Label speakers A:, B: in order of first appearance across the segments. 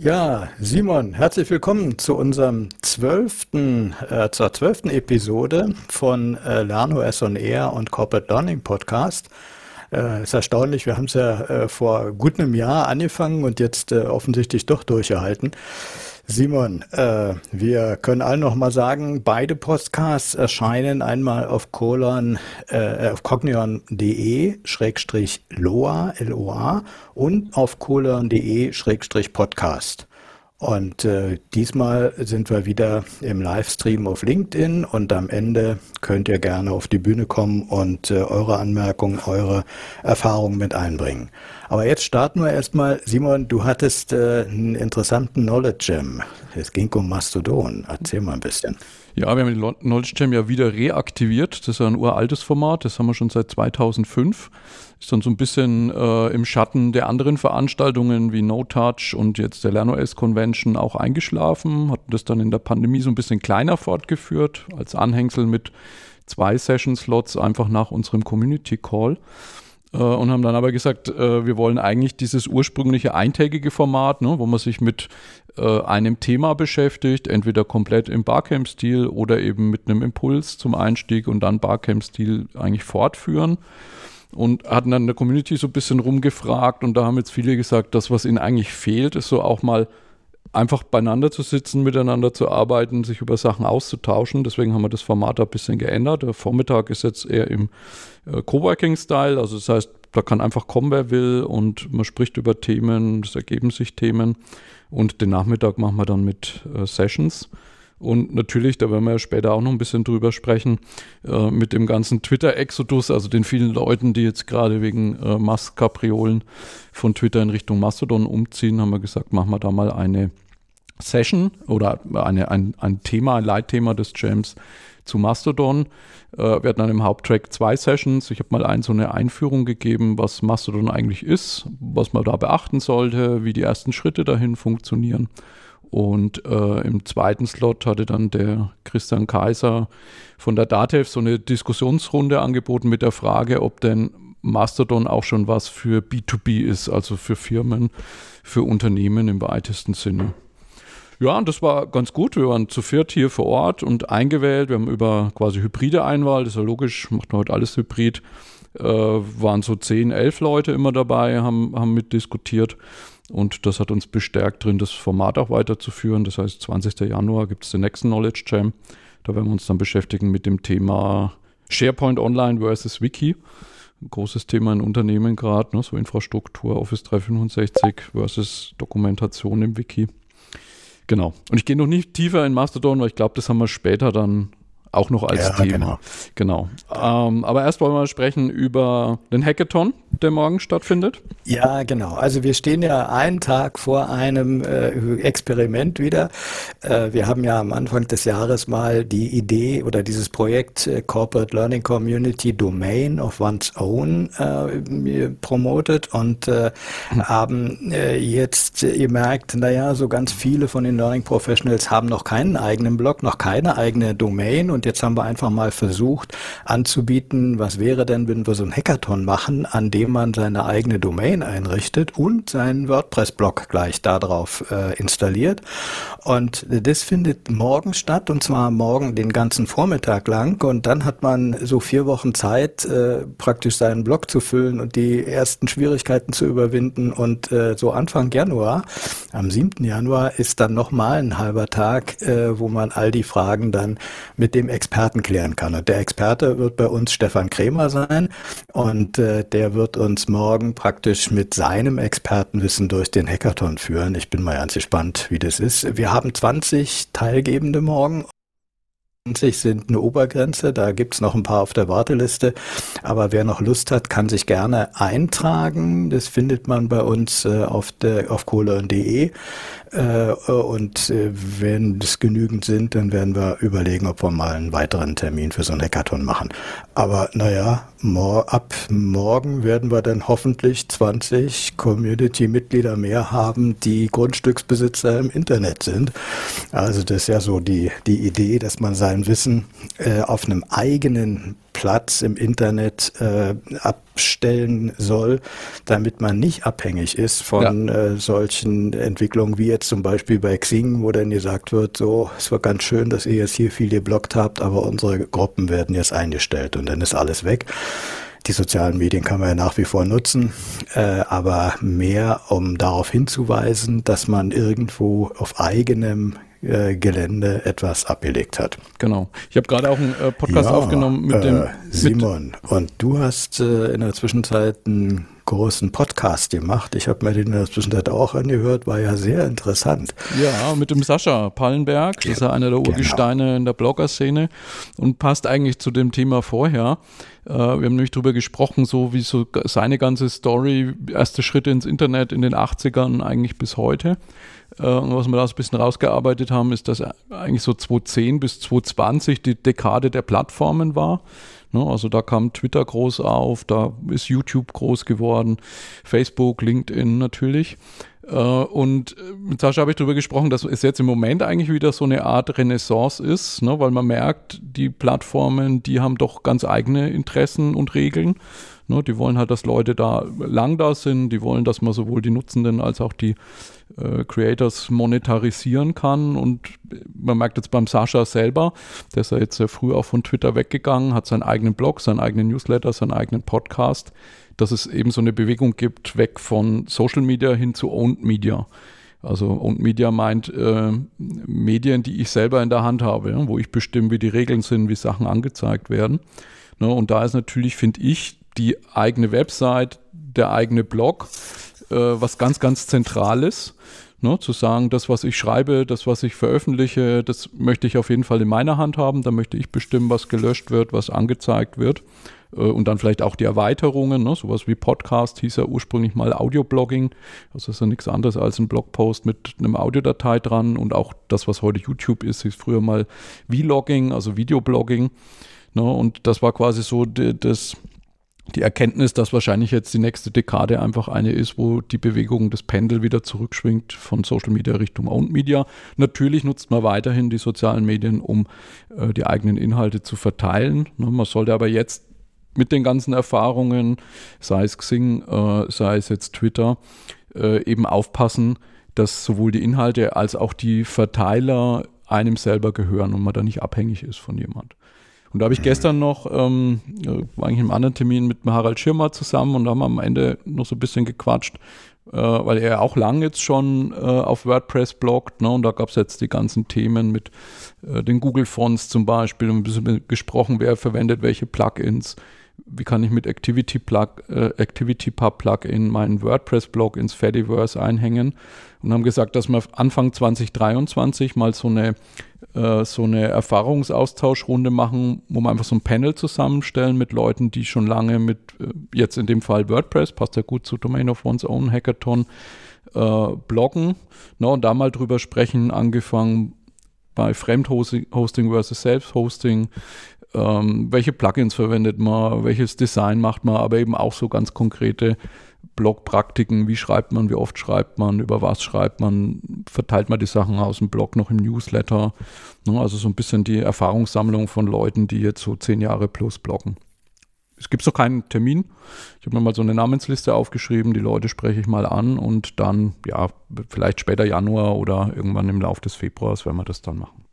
A: Ja, Simon, herzlich willkommen zu unserem zwölften, äh, zur zwölften Episode von äh, LernOS on Air und Corporate Learning Podcast. Äh, ist erstaunlich, wir haben es ja äh, vor gut einem Jahr angefangen und jetzt äh, offensichtlich doch durchgehalten. Simon, äh, wir können allen noch mal sagen, beide Podcasts erscheinen einmal auf colon, äh, auf cognion.de schrägstrich loa, L-O-A und auf colon.de schrägstrich podcast. Und äh, diesmal sind wir wieder im Livestream auf LinkedIn und am Ende könnt ihr gerne auf die Bühne kommen und äh, eure Anmerkungen, eure Erfahrungen mit einbringen. Aber jetzt starten wir erstmal. Simon, du hattest äh, einen interessanten Knowledge Jam. Es ging um Mastodon. Erzähl mal ein bisschen.
B: Ja, wir haben den Knowledge Jam ja wieder reaktiviert. Das ist ein uraltes Format, das haben wir schon seit 2005. Ist dann so ein bisschen äh, im Schatten der anderen Veranstaltungen wie No Touch und jetzt der LernOS Convention auch eingeschlafen. Hatten das dann in der Pandemie so ein bisschen kleiner fortgeführt, als Anhängsel mit zwei Session-Slots einfach nach unserem Community Call äh, und haben dann aber gesagt, äh, wir wollen eigentlich dieses ursprüngliche eintägige Format, ne, wo man sich mit äh, einem Thema beschäftigt, entweder komplett im Barcamp-Stil oder eben mit einem Impuls zum Einstieg und dann Barcamp-Stil eigentlich fortführen. Und hatten dann in der Community so ein bisschen rumgefragt und da haben jetzt viele gesagt, das, was ihnen eigentlich fehlt, ist so auch mal einfach beieinander zu sitzen, miteinander zu arbeiten, sich über Sachen auszutauschen. Deswegen haben wir das Format ein bisschen geändert. Der Vormittag ist jetzt eher im äh, Coworking-Style, also das heißt, da kann einfach kommen, wer will und man spricht über Themen, es ergeben sich Themen. Und den Nachmittag machen wir dann mit äh, Sessions. Und natürlich, da werden wir ja später auch noch ein bisschen drüber sprechen, äh, mit dem ganzen Twitter-Exodus, also den vielen Leuten, die jetzt gerade wegen äh, Musk-Kapriolen von Twitter in Richtung Mastodon umziehen, haben wir gesagt, machen wir da mal eine Session oder eine, ein, ein Thema, ein Leitthema des Jams zu Mastodon. Äh, wir hatten dann im Haupttrack zwei Sessions. Ich habe mal ein, so eine Einführung gegeben, was Mastodon eigentlich ist, was man da beachten sollte, wie die ersten Schritte dahin funktionieren. Und äh, im zweiten Slot hatte dann der Christian Kaiser von der DATEV so eine Diskussionsrunde angeboten mit der Frage, ob denn Mastodon auch schon was für B2B ist, also für Firmen, für Unternehmen im weitesten Sinne. Ja, und das war ganz gut. Wir waren zu viert hier vor Ort und eingewählt. Wir haben über quasi hybride Einwahl, das ist ja logisch, macht man heute alles hybrid. Äh, waren so zehn, elf Leute immer dabei, haben, haben mitdiskutiert. Und das hat uns bestärkt drin, das Format auch weiterzuführen. Das heißt, 20. Januar gibt es den nächsten Knowledge Jam. Da werden wir uns dann beschäftigen mit dem Thema SharePoint Online versus Wiki. Ein großes Thema in Unternehmen gerade, ne? so Infrastruktur, Office 365 versus Dokumentation im Wiki. Genau. Und ich gehe noch nicht tiefer in Mastodon, weil ich glaube, das haben wir später dann auch noch als ja, Thema. Genau. genau. Ähm, aber erst wollen wir sprechen über den Hackathon, der morgen stattfindet.
A: Ja, genau. Also wir stehen ja einen Tag vor einem äh, Experiment wieder. Äh, wir haben ja am Anfang des Jahres mal die Idee oder dieses Projekt äh, Corporate Learning Community Domain of One's Own äh, promotet und hm. haben äh, jetzt gemerkt, naja, so ganz viele von den Learning Professionals haben noch keinen eigenen Blog, noch keine eigene Domain und jetzt haben wir einfach mal versucht anzubieten, was wäre denn, wenn wir so ein Hackathon machen, an dem man seine eigene Domain einrichtet und seinen WordPress-Blog gleich darauf äh, installiert. Und das findet morgen statt und zwar morgen den ganzen Vormittag lang und dann hat man so vier Wochen Zeit, äh, praktisch seinen Blog zu füllen und die ersten Schwierigkeiten zu überwinden und äh, so Anfang Januar, am 7. Januar ist dann nochmal ein halber Tag, äh, wo man all die Fragen dann mit dem Experten klären kann. Und der Experte wird bei uns Stefan Krämer sein und äh, der wird uns morgen praktisch mit seinem Expertenwissen durch den Hackathon führen. Ich bin mal ganz gespannt, wie das ist. Wir haben 20 Teilgebende morgen 20 sind eine Obergrenze, da gibt's noch ein paar auf der Warteliste. Aber wer noch Lust hat, kann sich gerne eintragen. Das findet man bei uns äh, auf, der, auf kohleon.de. Äh, und äh, wenn es genügend sind, dann werden wir überlegen, ob wir mal einen weiteren Termin für so ein Hackathon machen. Aber naja, mor ab morgen werden wir dann hoffentlich 20 Community-Mitglieder mehr haben, die Grundstücksbesitzer im Internet sind. Also das ist ja so die, die Idee, dass man sein sein Wissen äh, auf einem eigenen Platz im Internet äh, abstellen soll, damit man nicht abhängig ist von ja. äh, solchen Entwicklungen wie jetzt zum Beispiel bei Xing, wo dann gesagt wird, so, es war ganz schön, dass ihr jetzt hier viel geblockt habt, aber unsere Gruppen werden jetzt eingestellt und dann ist alles weg. Die sozialen Medien kann man ja nach wie vor nutzen, äh, aber mehr, um darauf hinzuweisen, dass man irgendwo auf eigenem äh, Gelände etwas abgelegt hat.
B: Genau. Ich habe gerade auch einen äh, Podcast ja, aufgenommen mit dem äh,
A: Simon. Mit und du hast äh, in der Zwischenzeit einen großen Podcast gemacht. Ich habe mir den in der Zwischenzeit auch angehört, war ja sehr interessant.
B: Ja, mit dem Sascha Pallenberg, das ist ja einer der genau. Urgesteine genau. in der Blogger-Szene und passt eigentlich zu dem Thema vorher. Wir haben nämlich darüber gesprochen, so wie so seine ganze Story, erste Schritte ins Internet in den 80ern eigentlich bis heute. Äh, und was wir da so ein bisschen rausgearbeitet haben, ist, dass eigentlich so 2010 bis 2020 die Dekade der Plattformen war. Ne, also da kam Twitter groß auf, da ist YouTube groß geworden, Facebook, LinkedIn natürlich. Äh, und mit Sascha habe ich darüber gesprochen, dass es jetzt im Moment eigentlich wieder so eine Art Renaissance ist, ne, weil man merkt, die Plattformen, die haben doch ganz eigene Interessen und Regeln. Ne, die wollen halt, dass Leute da lang da sind, die wollen, dass man sowohl die Nutzenden als auch die äh, Creators monetarisieren kann. Und man merkt jetzt beim Sascha selber, der ist ja jetzt sehr früh auch von Twitter weggegangen, hat seinen eigenen Blog, seinen eigenen Newsletter, seinen eigenen Podcast, dass es eben so eine Bewegung gibt, weg von Social Media hin zu Owned Media. Also Owned Media meint äh, Medien, die ich selber in der Hand habe, ja, wo ich bestimme, wie die Regeln sind, wie Sachen angezeigt werden. Ne, und da ist natürlich, finde ich, die eigene Website, der eigene Blog, äh, was ganz, ganz Zentrales. Ne, zu sagen, das, was ich schreibe, das, was ich veröffentliche, das möchte ich auf jeden Fall in meiner Hand haben. Da möchte ich bestimmen, was gelöscht wird, was angezeigt wird. Äh, und dann vielleicht auch die Erweiterungen, ne, sowas wie Podcast hieß ja ursprünglich mal Audioblogging. Also ist ja nichts anderes als ein Blogpost mit einem Audiodatei dran. Und auch das, was heute YouTube ist, hieß früher mal Vlogging, also Videoblogging. Ne, und das war quasi so das die Erkenntnis, dass wahrscheinlich jetzt die nächste Dekade einfach eine ist, wo die Bewegung des Pendel wieder zurückschwingt von Social Media Richtung Owned Media. Natürlich nutzt man weiterhin die sozialen Medien, um äh, die eigenen Inhalte zu verteilen. Ne, man sollte aber jetzt mit den ganzen Erfahrungen, sei es Xing, äh, sei es jetzt Twitter, äh, eben aufpassen, dass sowohl die Inhalte als auch die Verteiler einem selber gehören und man da nicht abhängig ist von jemand. Und da habe ich gestern noch, ähm, war eigentlich im anderen Termin mit Harald Schirmer zusammen und da haben wir am Ende noch so ein bisschen gequatscht, äh, weil er auch lang jetzt schon äh, auf WordPress bloggt. Ne? Und da gab es jetzt die ganzen Themen mit äh, den Google-Fonts zum Beispiel und ein bisschen gesprochen, wer verwendet welche Plugins wie kann ich mit Activity, Plug, äh, Activity Pub Plugin meinen WordPress-Blog ins Fediverse einhängen und haben gesagt, dass wir Anfang 2023 mal so eine, äh, so eine Erfahrungsaustauschrunde machen, wo wir einfach so ein Panel zusammenstellen mit Leuten, die schon lange mit, äh, jetzt in dem Fall WordPress, passt ja gut zu Domain of One's Own Hackathon, äh, bloggen ne, und da mal drüber sprechen, angefangen bei Fremdhosting versus Self-Hosting, ähm, welche Plugins verwendet man, welches Design macht man, aber eben auch so ganz konkrete Blogpraktiken, wie schreibt man, wie oft schreibt man, über was schreibt man, verteilt man die Sachen aus dem Blog noch im Newsletter. Ne? Also so ein bisschen die Erfahrungssammlung von Leuten, die jetzt so zehn Jahre plus bloggen. Es gibt noch keinen Termin. Ich habe mir mal so eine Namensliste aufgeschrieben, die Leute spreche ich mal an und dann, ja, vielleicht später Januar oder irgendwann im Laufe des Februars werden wir das dann machen.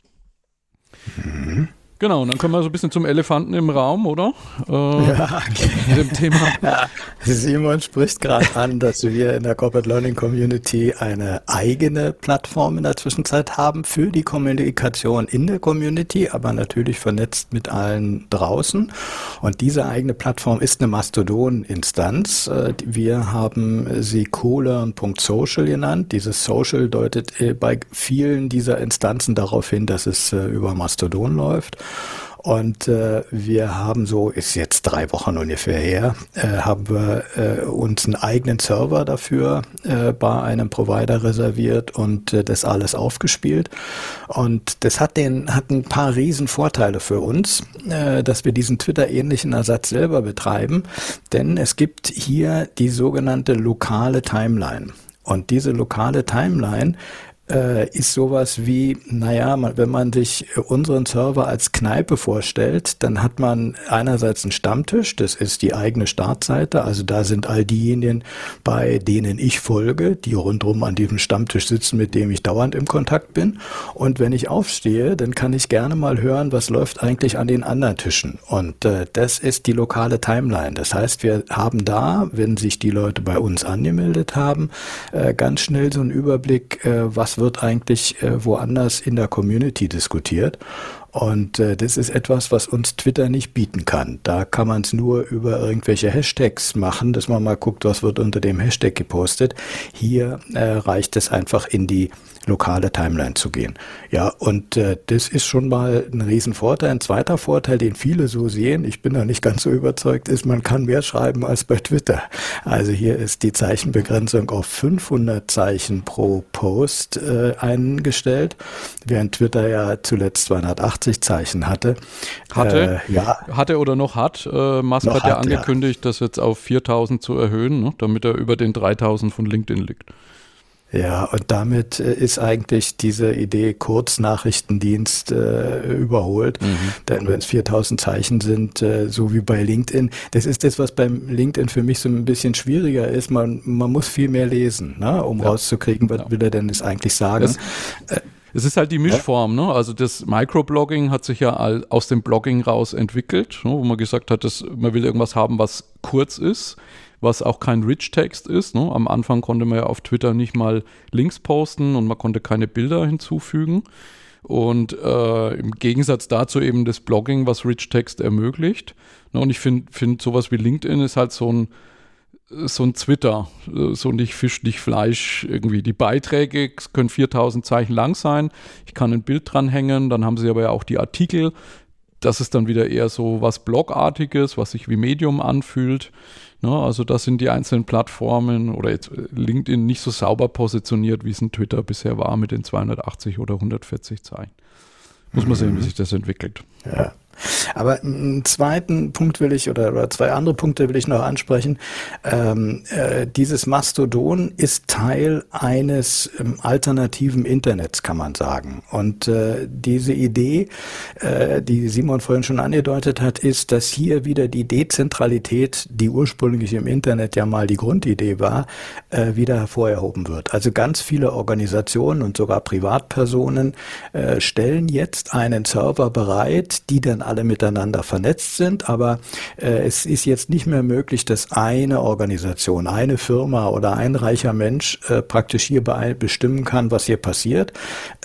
B: Mhm. Genau, und dann kommen wir so ein bisschen zum Elefanten im Raum, oder? Äh, ja,
A: okay. Mit dem Thema. Ja, Simon spricht gerade an, dass wir in der Corporate Learning Community eine eigene Plattform in der Zwischenzeit haben für die Kommunikation in der Community, aber natürlich vernetzt mit allen draußen. Und diese eigene Plattform ist eine Mastodon-Instanz. Äh, wir haben sie colearn.social genannt. Dieses Social deutet äh, bei vielen dieser Instanzen darauf hin, dass es äh, über Mastodon läuft. Und äh, wir haben so, ist jetzt drei Wochen ungefähr her, äh, haben wir äh, uns einen eigenen Server dafür äh, bei einem Provider reserviert und äh, das alles aufgespielt. Und das hat den, hat ein paar riesen Vorteile für uns, äh, dass wir diesen Twitter-ähnlichen Ersatz selber betreiben. Denn es gibt hier die sogenannte lokale Timeline. Und diese lokale Timeline äh, ist sowas wie, naja, man, wenn man sich unseren Server als Kneipe vorstellt, dann hat man einerseits einen Stammtisch, das ist die eigene Startseite, also da sind all diejenigen, bei denen ich folge, die rundherum an diesem Stammtisch sitzen, mit dem ich dauernd im Kontakt bin. Und wenn ich aufstehe, dann kann ich gerne mal hören, was läuft eigentlich an den anderen Tischen. Und äh, das ist die lokale Timeline. Das heißt, wir haben da, wenn sich die Leute bei uns angemeldet haben, äh, ganz schnell so einen Überblick, äh, was wird eigentlich äh, woanders in der Community diskutiert. Und äh, das ist etwas, was uns Twitter nicht bieten kann. Da kann man es nur über irgendwelche Hashtags machen, dass man mal guckt, was wird unter dem Hashtag gepostet. Hier äh, reicht es einfach in die lokale Timeline zu gehen. Ja, und äh, das ist schon mal ein Riesenvorteil. Ein zweiter Vorteil, den viele so sehen, ich bin da nicht ganz so überzeugt, ist, man kann mehr schreiben als bei Twitter. Also hier ist die Zeichenbegrenzung auf 500 Zeichen pro Post äh, eingestellt, während Twitter ja zuletzt 280 Zeichen hatte.
B: Hatte, äh, ja. Hatte oder noch hat. Äh, Musk noch hat ja angekündigt, ja. das jetzt auf 4000 zu erhöhen, ne, damit er über den 3000 von LinkedIn liegt.
A: Ja, und damit äh, ist eigentlich diese Idee Kurznachrichtendienst äh, überholt. Mhm. Denn wenn es 4000 Zeichen sind, äh, so wie bei LinkedIn, das ist das, was beim LinkedIn für mich so ein bisschen schwieriger ist. Man, man muss viel mehr lesen, ne, um ja. rauszukriegen, was ja. will er denn jetzt eigentlich sagen.
B: Das äh, es ist halt die Mischform, ne? Also das Microblogging hat sich ja aus dem Blogging raus entwickelt, ne? wo man gesagt hat, dass man will irgendwas haben, was kurz ist was auch kein Rich-Text ist. Ne? Am Anfang konnte man ja auf Twitter nicht mal Links posten und man konnte keine Bilder hinzufügen. Und äh, im Gegensatz dazu eben das Blogging, was Rich-Text ermöglicht. Ne? Und ich finde find sowas wie LinkedIn ist halt so ein so ein Twitter, so nicht Fisch, nicht Fleisch irgendwie. Die Beiträge können 4000 Zeichen lang sein. Ich kann ein Bild dranhängen, dann haben sie aber ja auch die Artikel. Das ist dann wieder eher so was Blogartiges, was sich wie Medium anfühlt. Ne, also das sind die einzelnen Plattformen oder jetzt äh, LinkedIn nicht so sauber positioniert, wie es in Twitter bisher war mit den 280 oder 140 Zeichen. Muss man sehen, wie mhm. sich das entwickelt.
A: Ja. Aber einen zweiten Punkt will ich oder, oder zwei andere Punkte will ich noch ansprechen. Ähm, äh, dieses Mastodon ist Teil eines ähm, alternativen Internets, kann man sagen. Und äh, diese Idee, äh, die Simon vorhin schon angedeutet hat, ist, dass hier wieder die Dezentralität, die ursprünglich im Internet ja mal die Grundidee war, äh, wieder hervorgehoben wird. Also ganz viele Organisationen und sogar Privatpersonen äh, stellen jetzt einen Server bereit, die dann alle miteinander vernetzt sind, aber äh, es ist jetzt nicht mehr möglich, dass eine Organisation, eine Firma oder ein reicher Mensch äh, praktisch hier bestimmen kann, was hier passiert.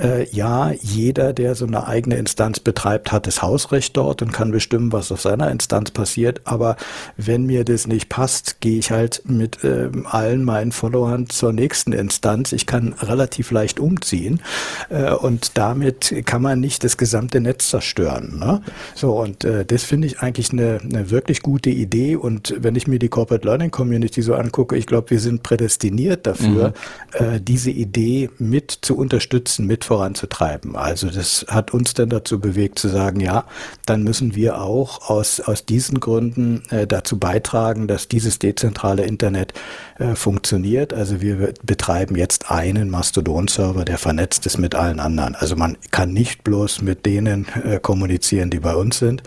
A: Äh, ja, jeder, der so eine eigene Instanz betreibt, hat das Hausrecht dort und kann bestimmen, was auf seiner Instanz passiert, aber wenn mir das nicht passt, gehe ich halt mit äh, allen meinen Followern zur nächsten Instanz. Ich kann relativ leicht umziehen äh, und damit kann man nicht das gesamte Netz zerstören. Ne? So, und äh, das finde ich eigentlich eine, eine wirklich gute Idee. Und wenn ich mir die Corporate Learning Community so angucke, ich glaube, wir sind prädestiniert dafür, mhm. äh, diese Idee mit zu unterstützen, mit voranzutreiben. Also das hat uns dann dazu bewegt zu sagen, ja, dann müssen wir auch aus, aus diesen Gründen äh, dazu beitragen, dass dieses dezentrale Internet äh, funktioniert. Also wir betreiben jetzt einen Mastodon-Server, der vernetzt ist mit allen anderen. Also man kann nicht bloß mit denen äh, kommunizieren, die bei uns sind.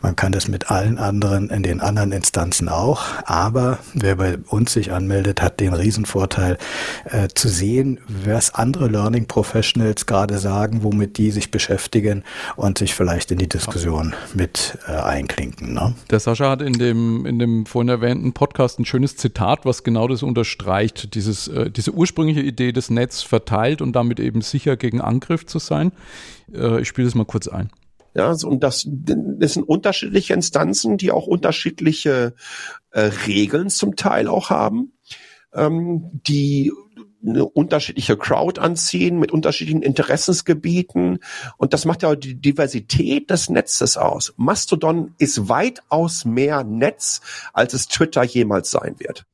A: Man kann das mit allen anderen in den anderen Instanzen auch. Aber wer bei uns sich anmeldet, hat den Riesenvorteil äh, zu sehen, was andere Learning Professionals gerade sagen, womit die sich beschäftigen und sich vielleicht in die Diskussion mit äh, einklinken. Ne?
B: Der Sascha hat in dem, in dem vorhin erwähnten Podcast ein schönes Zitat, was genau das unterstreicht. Dieses, äh, diese ursprüngliche Idee, das Netz verteilt und damit eben sicher gegen Angriff zu sein. Äh, ich spiele das mal kurz ein.
C: Ja, und das, das sind unterschiedliche Instanzen, die auch unterschiedliche äh, Regeln zum Teil auch haben, ähm, die eine unterschiedliche Crowd anziehen mit unterschiedlichen Interessensgebieten und das macht ja die Diversität des Netzes aus. Mastodon ist weitaus mehr Netz, als es Twitter jemals sein wird.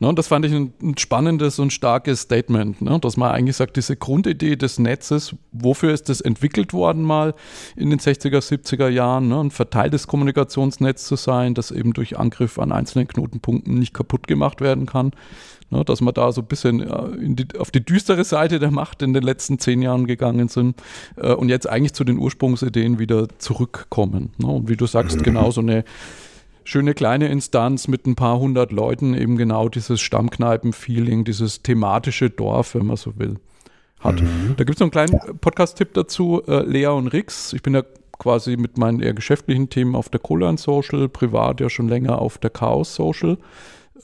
B: Ne, und das fand ich ein, ein, spannendes und starkes Statement, ne, dass man eigentlich sagt, diese Grundidee des Netzes, wofür ist das entwickelt worden mal in den 60er, 70er Jahren, ne, ein verteiltes Kommunikationsnetz zu sein, das eben durch Angriff an einzelnen Knotenpunkten nicht kaputt gemacht werden kann. Ne, dass wir da so ein bisschen äh, die, auf die düstere Seite der Macht in den letzten zehn Jahren gegangen sind äh, und jetzt eigentlich zu den Ursprungsideen wieder zurückkommen. Ne? Und wie du sagst, mhm. genau so eine schöne kleine Instanz mit ein paar hundert Leuten eben genau dieses Stammkneipen-Feeling, dieses thematische Dorf, wenn man so will, hat. Mhm. Da gibt es noch einen kleinen Podcast-Tipp dazu, äh, Lea und Rix. Ich bin ja quasi mit meinen eher geschäftlichen Themen auf der Colan Social, privat ja schon länger auf der Chaos Social.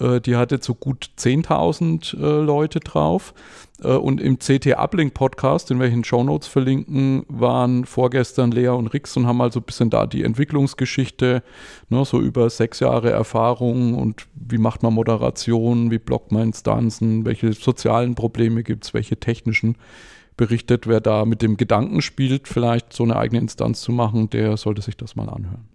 B: Äh, die hatte so gut 10.000 äh, Leute drauf. Äh, und im CT Uplink Podcast, in welchen Shownotes verlinken, waren vorgestern Lea und Rix und haben also ein bisschen da die Entwicklungsgeschichte, ne, so über sechs Jahre Erfahrung und wie macht man Moderation, wie blockt man Instanzen, welche sozialen Probleme gibt es, welche technischen berichtet. Wer da mit dem Gedanken spielt, vielleicht so eine eigene Instanz zu machen, der sollte sich das mal anhören.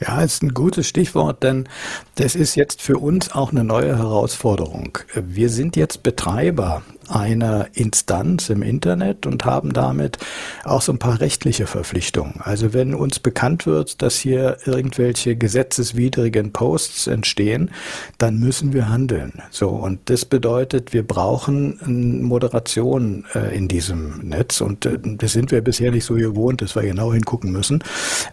A: Ja, ist ein gutes Stichwort, denn das ist jetzt für uns auch eine neue Herausforderung. Wir sind jetzt Betreiber einer Instanz im Internet und haben damit auch so ein paar rechtliche Verpflichtungen. Also wenn uns bekannt wird, dass hier irgendwelche gesetzeswidrigen Posts entstehen, dann müssen wir handeln. So und das bedeutet, wir brauchen Moderation äh, in diesem Netz und äh, das sind wir bisher nicht so gewohnt, dass wir genau hingucken müssen.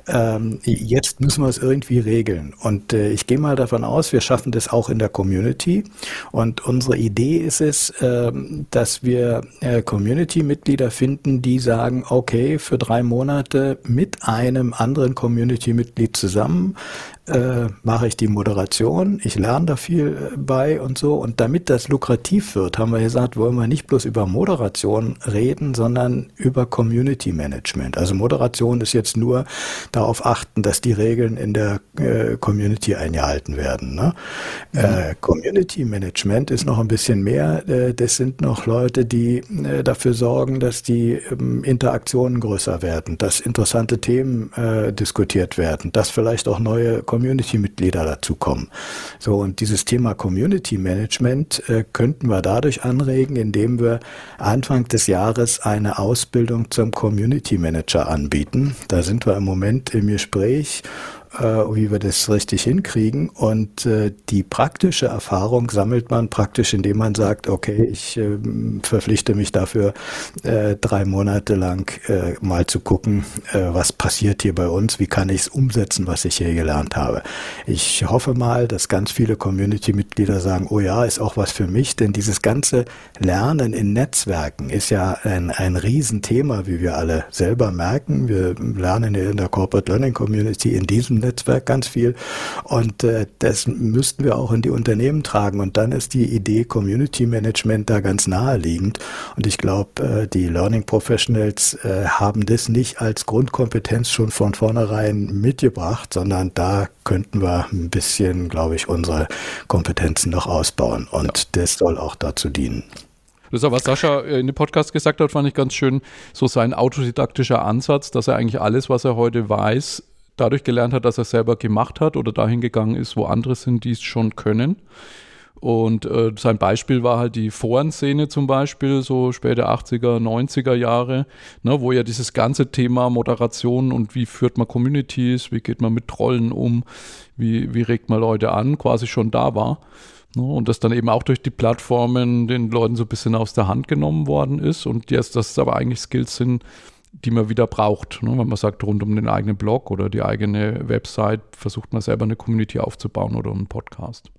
A: Ähm, jetzt müssen wir es irgendwie regeln und äh, ich gehe mal davon aus, wir schaffen das auch in der Community und unsere Idee ist es, ähm, dass wir äh, Community-Mitglieder finden, die sagen, okay, für drei Monate mit einem anderen Community-Mitglied zusammen äh, mache ich die Moderation, ich lerne da viel äh, bei und so. Und damit das lukrativ wird, haben wir gesagt, wollen wir nicht bloß über Moderation reden, sondern über Community Management. Also Moderation ist jetzt nur darauf achten, dass die Regeln in der äh, Community eingehalten werden. Ne? Mhm. Äh, Community Management ist noch ein bisschen mehr. Das sind noch Leute, die äh, dafür sorgen, dass die ähm, Interaktionen größer werden, dass interessante Themen diskutiert werden, dass vielleicht auch neue Community-Mitglieder dazukommen. So, und dieses Thema Community Management äh, könnten wir dadurch anregen, indem wir Anfang des Jahres eine Ausbildung zum Community Manager anbieten. Da sind wir im Moment im Gespräch äh, wie wir das richtig hinkriegen. Und äh, die praktische Erfahrung sammelt man praktisch, indem man sagt, okay, ich äh, verpflichte mich dafür, äh, drei Monate lang äh, mal zu gucken, äh, was passiert hier bei uns, wie kann ich es umsetzen, was ich hier gelernt habe. Ich hoffe mal, dass ganz viele Community-Mitglieder sagen, oh ja, ist auch was für mich, denn dieses ganze Lernen in Netzwerken ist ja ein, ein Riesenthema, wie wir alle selber merken. Wir lernen in der Corporate Learning Community in diesem Netzwerk ganz viel. Und äh, das müssten wir auch in die Unternehmen tragen. Und dann ist die Idee Community Management da ganz naheliegend. Und ich glaube, äh, die Learning Professionals äh, haben das nicht als Grundkompetenz schon von vornherein mitgebracht, sondern da könnten wir ein bisschen, glaube ich, unsere Kompetenzen noch ausbauen. Und ja. das soll auch dazu dienen.
B: Das ist auch, was Sascha in dem Podcast gesagt hat, fand ich ganz schön, so sein autodidaktischer Ansatz, dass er eigentlich alles, was er heute weiß, dadurch gelernt hat, dass er selber gemacht hat oder dahin gegangen ist, wo andere sind, die es schon können. Und äh, sein Beispiel war halt die Forenszene zum Beispiel, so späte 80er, 90er Jahre, ne, wo ja dieses ganze Thema Moderation und wie führt man Communities, wie geht man mit Trollen um, wie, wie regt man Leute an, quasi schon da war. Ne, und das dann eben auch durch die Plattformen den Leuten so ein bisschen aus der Hand genommen worden ist. Und jetzt, dass es aber eigentlich Skills sind, die man wieder braucht. Ne? Wenn man sagt, rund um den eigenen Blog oder die eigene Website versucht man selber eine Community aufzubauen oder einen Podcast.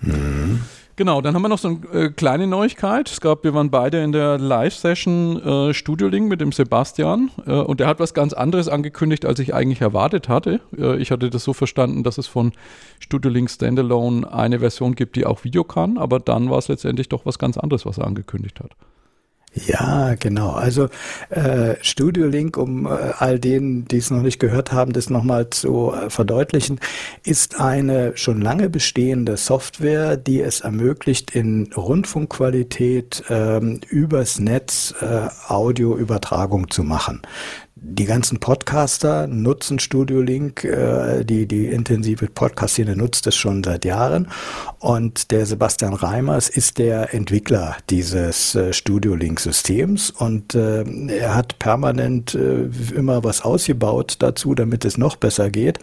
B: Mhm. Genau, dann haben wir noch so eine äh, kleine Neuigkeit. Es gab, wir waren beide in der Live-Session äh, Studio Link mit dem Sebastian äh, und der hat was ganz anderes angekündigt, als ich eigentlich erwartet hatte. Äh, ich hatte das so verstanden, dass es von Studio Link Standalone eine Version gibt, die auch Video kann, aber dann war es letztendlich doch was ganz anderes, was er angekündigt hat.
A: Ja, genau. Also äh, Studio Link, um äh, all denen, die es noch nicht gehört haben, das nochmal zu äh, verdeutlichen, ist eine schon lange bestehende Software, die es ermöglicht, in Rundfunkqualität ähm, übers Netz äh, Audioübertragung zu machen. Die ganzen Podcaster nutzen Studio Link, äh, die, die intensive Podcast-Szene nutzt es schon seit Jahren. Und der Sebastian Reimers ist der Entwickler dieses äh, Studio Link-Systems und äh, er hat permanent äh, immer was ausgebaut dazu, damit es noch besser geht.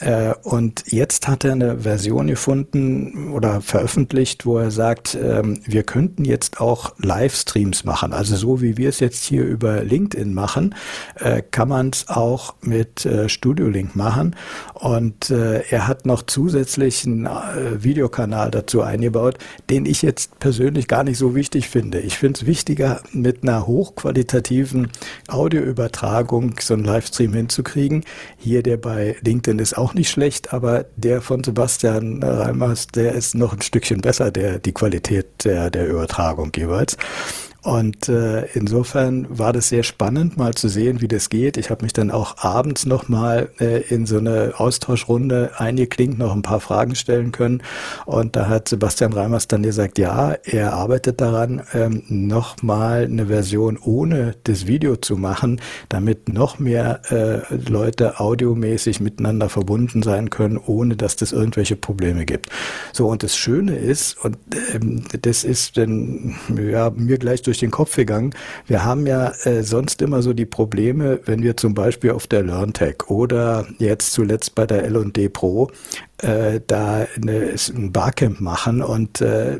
A: Äh, und jetzt hat er eine Version gefunden oder veröffentlicht, wo er sagt, äh, wir könnten jetzt auch Livestreams machen. Also so wie wir es jetzt hier über LinkedIn machen, äh, kann man es auch mit äh, Studio Link machen. Und äh, er hat noch zusätzlich einen äh, Videokanal dazu eingebaut, den ich jetzt persönlich gar nicht so wichtig finde. Ich finde es wichtiger, mit einer hochqualitativen Audioübertragung so einen Livestream hinzukriegen. Hier der bei LinkedIn ist auch nicht schlecht, aber der von Sebastian Reimers, der ist noch ein Stückchen besser, der die Qualität der, der Übertragung jeweils. Und äh, insofern war das sehr spannend, mal zu sehen, wie das geht. Ich habe mich dann auch abends nochmal äh, in so eine Austauschrunde eingeklinkt, noch ein paar Fragen stellen können. Und da hat Sebastian Reimers dann gesagt, ja, er arbeitet daran, ähm, nochmal eine Version ohne das Video zu machen, damit noch mehr äh, Leute audiomäßig miteinander verbunden sein können, ohne dass das irgendwelche Probleme gibt. So, und das Schöne ist, und ähm, das ist dann ja, mir gleich durch den Kopf gegangen. Wir haben ja äh, sonst immer so die Probleme, wenn wir zum Beispiel auf der LearnTech oder jetzt zuletzt bei der L&D Pro äh, da eine, ein Barcamp machen und äh,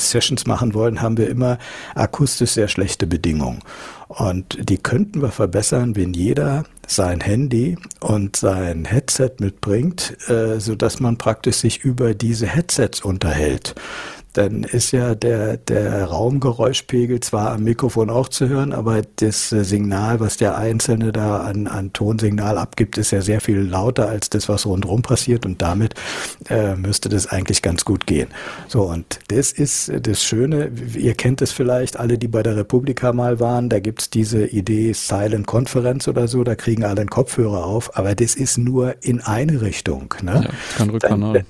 A: Sessions machen wollen, haben wir immer akustisch sehr schlechte Bedingungen. Und die könnten wir verbessern, wenn jeder sein Handy und sein Headset mitbringt, äh, so dass man praktisch sich über diese Headsets unterhält dann ist ja der, der Raumgeräuschpegel zwar am Mikrofon auch zu hören, aber das Signal, was der Einzelne da an, an Tonsignal abgibt, ist ja sehr viel lauter als das, was rundherum passiert und damit äh, müsste das eigentlich ganz gut gehen. So, und das ist das Schöne, ihr kennt es vielleicht, alle, die bei der Republika mal waren, da gibt's diese Idee Silent Konferenz oder so, da kriegen alle einen Kopfhörer auf, aber das ist nur in eine Richtung. Ne? Ja,
B: kein Rückkanal. Dann,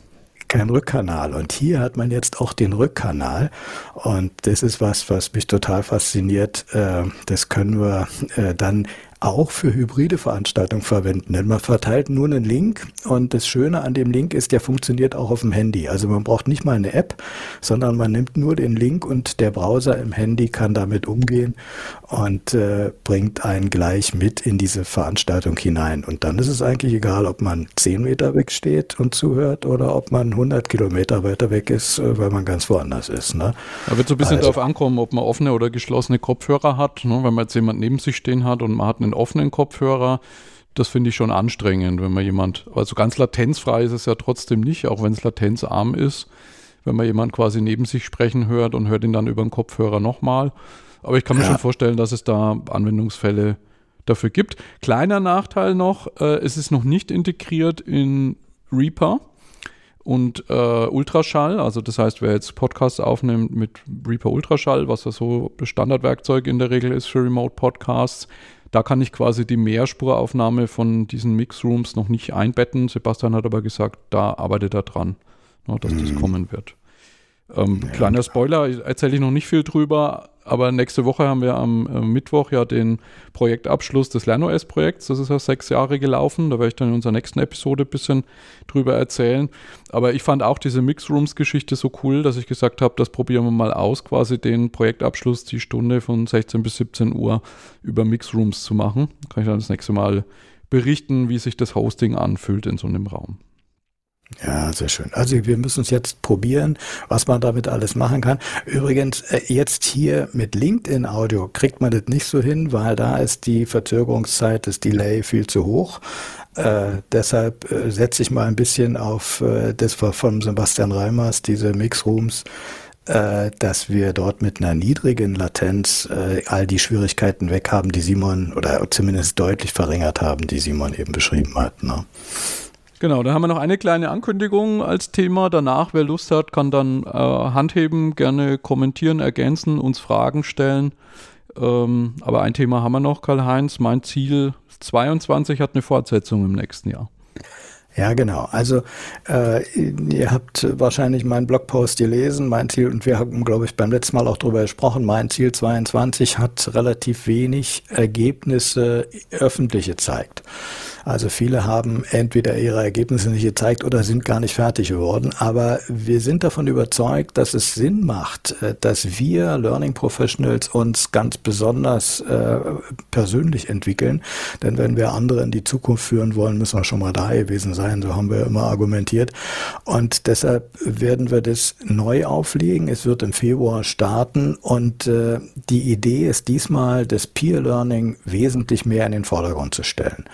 A: kein Rückkanal. Und hier hat man jetzt auch den Rückkanal. Und das ist was, was mich total fasziniert. Äh, das können wir äh, dann auch für hybride Veranstaltungen verwenden. Denn man verteilt nur einen Link und das Schöne an dem Link ist, der funktioniert auch auf dem Handy. Also man braucht nicht mal eine App, sondern man nimmt nur den Link und der Browser im Handy kann damit umgehen und äh, bringt einen gleich mit in diese Veranstaltung hinein. Und dann ist es eigentlich egal, ob man 10 Meter weg steht und zuhört oder ob man 100 Kilometer weiter weg ist, äh, weil man ganz woanders ist. Ne?
B: Da wird so ein bisschen also, darauf ankommen, ob man offene oder geschlossene Kopfhörer hat. Ne? Wenn man jetzt jemand neben sich stehen hat und man hat einen einen offenen Kopfhörer, das finde ich schon anstrengend, wenn man jemand, also ganz latenzfrei ist es ja trotzdem nicht, auch wenn es latenzarm ist, wenn man jemand quasi neben sich sprechen hört und hört ihn dann über den Kopfhörer nochmal. Aber ich kann mir ja. schon vorstellen, dass es da Anwendungsfälle dafür gibt. Kleiner Nachteil noch, äh, es ist noch nicht integriert in Reaper und äh, Ultraschall. Also das heißt, wer jetzt Podcasts aufnimmt mit Reaper Ultraschall, was ja so Standardwerkzeug in der Regel ist für Remote Podcasts, da kann ich quasi die Mehrspuraufnahme von diesen Mixrooms noch nicht einbetten. Sebastian hat aber gesagt, da arbeitet er dran, ne, dass mhm. das kommen wird. Ähm, ja, kleiner Spoiler, erzähle ich noch nicht viel drüber, aber nächste Woche haben wir am äh, Mittwoch ja den Projektabschluss des LernOS-Projekts. Das ist ja sechs Jahre gelaufen. Da werde ich dann in unserer nächsten Episode ein bisschen drüber erzählen. Aber ich fand auch diese Mixrooms-Geschichte so cool, dass ich gesagt habe, das probieren wir mal aus, quasi den Projektabschluss, die Stunde von 16 bis 17 Uhr über Mixrooms zu machen. Kann ich dann das nächste Mal berichten, wie sich das Hosting anfühlt in so einem Raum.
A: Ja, sehr schön. Also wir müssen es jetzt probieren, was man damit alles machen kann. Übrigens, äh, jetzt hier mit LinkedIn Audio kriegt man das nicht so hin, weil da ist die Verzögerungszeit, das Delay viel zu hoch. Äh, deshalb äh, setze ich mal ein bisschen auf äh, das war von Sebastian Reimers, diese Mixrooms, äh, dass wir dort mit einer niedrigen Latenz äh, all die Schwierigkeiten weg haben, die Simon oder zumindest deutlich verringert haben, die Simon eben beschrieben hat. Ne?
B: Genau, dann haben wir noch eine kleine Ankündigung als Thema. Danach, wer Lust hat, kann dann äh, Handheben, gerne kommentieren, ergänzen, uns Fragen stellen. Ähm, aber ein Thema haben wir noch, Karl-Heinz. Mein Ziel 22 hat eine Fortsetzung im nächsten Jahr.
A: Ja, genau. Also äh, ihr habt wahrscheinlich meinen Blogpost gelesen. Mein Ziel, und wir haben, glaube ich, beim letzten Mal auch darüber gesprochen, mein Ziel 22 hat relativ wenig Ergebnisse öffentlich gezeigt. Also viele haben entweder ihre Ergebnisse nicht gezeigt oder sind gar nicht fertig geworden. Aber wir sind davon überzeugt, dass es Sinn macht, äh, dass wir Learning Professionals uns ganz besonders äh, persönlich entwickeln. Denn wenn wir andere in die Zukunft führen wollen, müssen wir schon mal da gewesen sein. So haben wir immer argumentiert. Und deshalb werden wir das neu auflegen. Es wird im Februar starten. Und äh, die Idee ist diesmal, das Peer Learning wesentlich mehr in den Vordergrund zu stellen.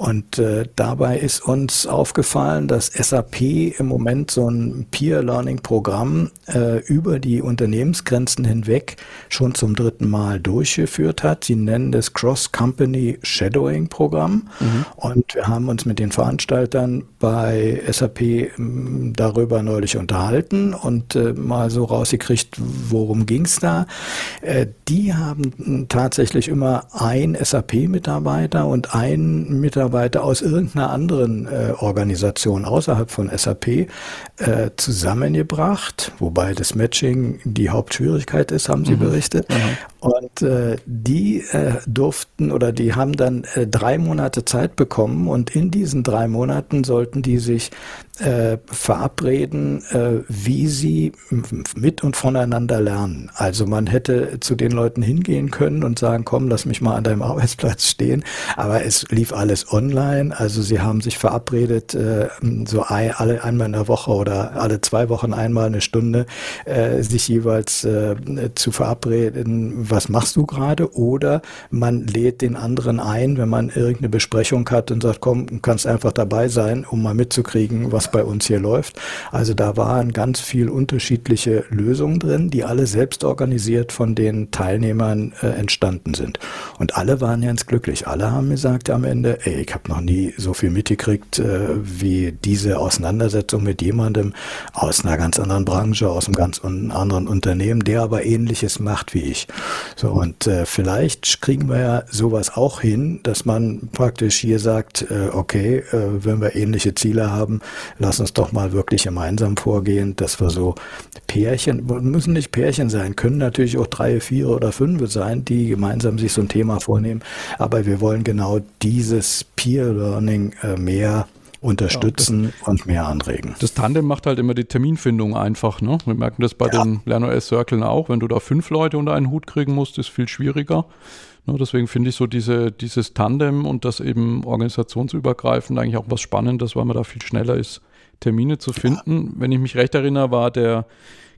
A: Und äh, dabei ist uns aufgefallen, dass SAP im Moment so ein Peer-Learning-Programm äh, über die Unternehmensgrenzen hinweg schon zum dritten Mal durchgeführt hat. Sie nennen das Cross-Company Shadowing-Programm. Mhm. Und wir haben uns mit den Veranstaltern bei SAP ähm, darüber neulich unterhalten und äh, mal so rausgekriegt, worum ging's da. Äh, die haben tatsächlich immer ein SAP-Mitarbeiter und ein Mitarbeiter Mitarbeiter aus irgendeiner anderen äh, Organisation außerhalb von SAP äh, zusammengebracht, wobei das Matching die Hauptschwierigkeit ist, haben sie mhm. berichtet. Mhm. Und äh, die äh, durften oder die haben dann äh, drei Monate Zeit bekommen und in diesen drei Monaten sollten die sich äh, verabreden, wie sie mit und voneinander lernen. Also man hätte zu den Leuten hingehen können und sagen, komm, lass mich mal an deinem Arbeitsplatz stehen. Aber es lief alles online. Also sie haben sich verabredet, so ein, alle einmal in der Woche oder alle zwei Wochen einmal eine Stunde, äh, sich jeweils äh, zu verabreden, was machst du gerade? Oder man lädt den anderen ein, wenn man irgendeine Besprechung hat und sagt, komm, du kannst einfach dabei sein, um mal mitzukriegen, was bei uns hier läuft. Also da waren ganz viel unterschiedliche Lösungen drin, die alle selbst organisiert von den Teilnehmern äh, entstanden sind. Und alle waren ganz glücklich. Alle haben gesagt am Ende, ey, ich habe noch nie so viel mitgekriegt äh, wie diese Auseinandersetzung mit jemandem aus einer ganz anderen Branche, aus einem ganz anderen Unternehmen, der aber ähnliches macht wie ich. So, und äh, vielleicht kriegen wir ja sowas auch hin, dass man praktisch hier sagt, äh, okay, äh, wenn wir ähnliche Ziele haben, lass uns doch mal wirklich gemeinsam vorgehen, dass wir so Pärchen, müssen nicht Pärchen sein, können natürlich auch drei, vier oder fünf sein, die gemeinsam sich so ein Thema vornehmen, aber wir wollen genau dieses Peer Learning äh, mehr unterstützen ja, und mehr anregen.
B: Das Tandem macht halt immer die Terminfindung einfach. Ne? Wir merken das bei ja. den LernOS Circles auch. Wenn du da fünf Leute unter einen Hut kriegen musst, ist viel schwieriger. Ne? Deswegen finde ich so diese, dieses Tandem und das eben organisationsübergreifend eigentlich auch was Spannendes, weil man da viel schneller ist, Termine zu finden. Wenn ich mich recht erinnere, war der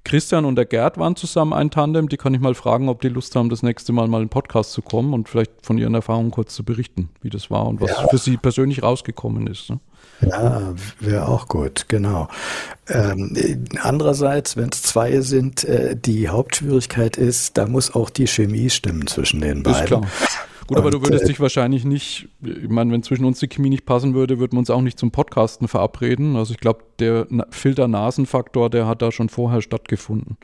B: Christian und der Gerd waren zusammen ein Tandem. Die kann ich mal fragen, ob die Lust haben, das nächste Mal mal in den Podcast zu kommen und vielleicht von ihren Erfahrungen kurz zu berichten, wie das war und was ja. für sie persönlich rausgekommen ist. Ne?
A: Ja, wäre auch gut, genau. Ähm, andererseits, wenn es zwei sind, äh, die Hauptschwierigkeit ist, da muss auch die Chemie stimmen zwischen den beiden. Ist klar.
B: Gut, aber du würdest äh, dich wahrscheinlich nicht, ich meine, wenn zwischen uns die Chemie nicht passen würde, würden wir uns auch nicht zum Podcasten verabreden. Also ich glaube, der Filter-Nasen-Faktor, der hat da schon vorher stattgefunden.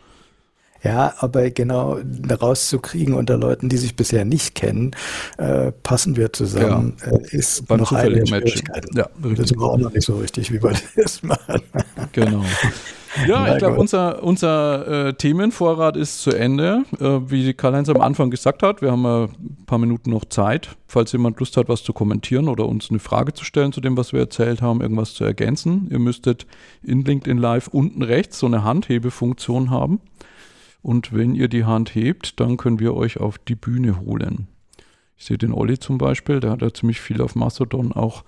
A: Ja, aber genau rauszukriegen unter Leuten, die sich bisher nicht kennen, äh, passen wir zusammen, ja. äh, ist Beim noch eine Schwierigkeit. Ja, richtig. Das war auch noch nicht so richtig, wie wir das machen.
B: Genau. Ja, ich glaube, unser, unser äh, Themenvorrat ist zu Ende. Äh, wie Karl-Heinz am Anfang gesagt hat, wir haben ein paar Minuten noch Zeit. Falls jemand Lust hat, was zu kommentieren oder uns eine Frage zu stellen zu dem, was wir erzählt haben, irgendwas zu ergänzen. Ihr müsstet in LinkedIn Live unten rechts so eine Handhebefunktion haben. Und wenn ihr die Hand hebt, dann können wir euch auf die Bühne holen. Ich sehe den Olli zum Beispiel, der hat ja ziemlich viel auf Mastodon auch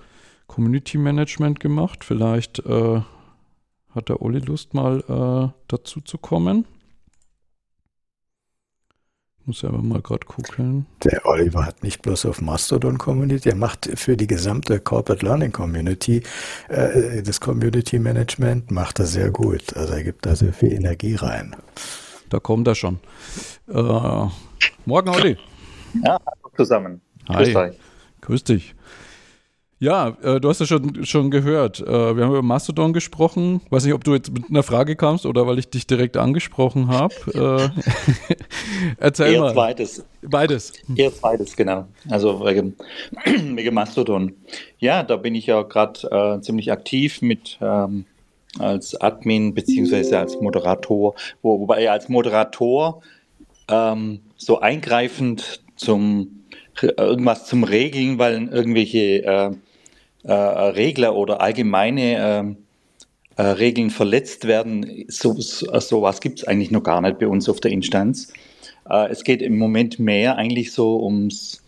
B: Community Management gemacht. Vielleicht äh, hat der Olli Lust, mal äh, dazu zu kommen. Ich muss aber mal gerade gucken.
A: Der Oliver hat nicht bloß auf Mastodon Community, er macht für die gesamte Corporate Learning Community äh, das Community Management, macht er sehr gut. Also er gibt da sehr viel Energie rein.
B: Da kommt er schon. Äh, morgen, Olli.
D: Ja, hallo zusammen.
B: Hi. Grüß dich. Grüß dich. Ja, äh, du hast ja schon, schon gehört. Äh, wir haben über Mastodon gesprochen. Weiß nicht, ob du jetzt mit einer Frage kamst oder weil ich dich direkt angesprochen habe. Äh, erzähl
D: Eher
B: mal.
D: zweites.
B: Beides.
D: Eher zweites, genau. Also wegen, wegen Mastodon. Ja, da bin ich ja gerade äh, ziemlich aktiv mit ähm, als Admin beziehungsweise als Moderator, wo, wobei als Moderator ähm, so eingreifend zum irgendwas zum Regeln, weil irgendwelche äh, äh, Regler oder allgemeine äh, äh, Regeln verletzt werden, so, so, sowas gibt es eigentlich noch gar nicht bei uns auf der Instanz. Äh, es geht im Moment mehr eigentlich so ums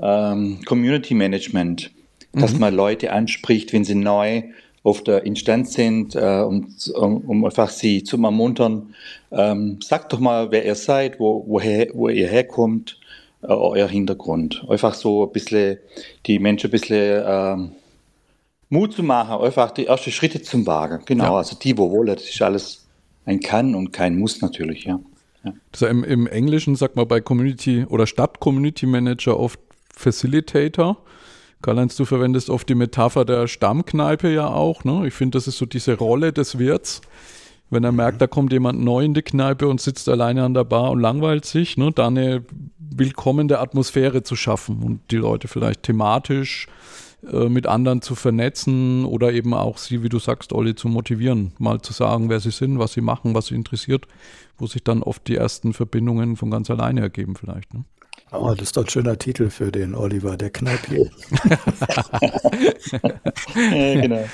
D: ähm, Community Management, dass mhm. man Leute anspricht, wenn sie neu auf der Instanz sind, äh, um, um, um, einfach sie zu ermuntern. Ähm, sagt doch mal, wer ihr seid, wo, woher, wo ihr herkommt, äh, euer Hintergrund. Einfach so ein bisschen die Menschen ein bisschen ähm, Mut zu machen, einfach die ersten Schritte zum Wagen. Genau, ja. also die, wo wollen, das ist alles ein Kann und kein Muss natürlich, ja. ja.
B: Also im, im Englischen sagt man bei Community oder Stadt Community Manager oft Facilitator. Karl-Heinz, du verwendest oft die Metapher der Stammkneipe ja auch. Ne? Ich finde, das ist so diese Rolle des Wirts. Wenn er merkt, da kommt jemand neu in die Kneipe und sitzt alleine an der Bar und langweilt sich, ne? da eine willkommene Atmosphäre zu schaffen und die Leute vielleicht thematisch äh, mit anderen zu vernetzen oder eben auch sie, wie du sagst, Olli, zu motivieren, mal zu sagen, wer sie sind, was sie machen, was sie interessiert, wo sich dann oft die ersten Verbindungen von ganz alleine ergeben vielleicht. Ne?
A: Oh, das ist doch ein schöner Titel für den Oliver, der Kneipier.
D: ja, genau.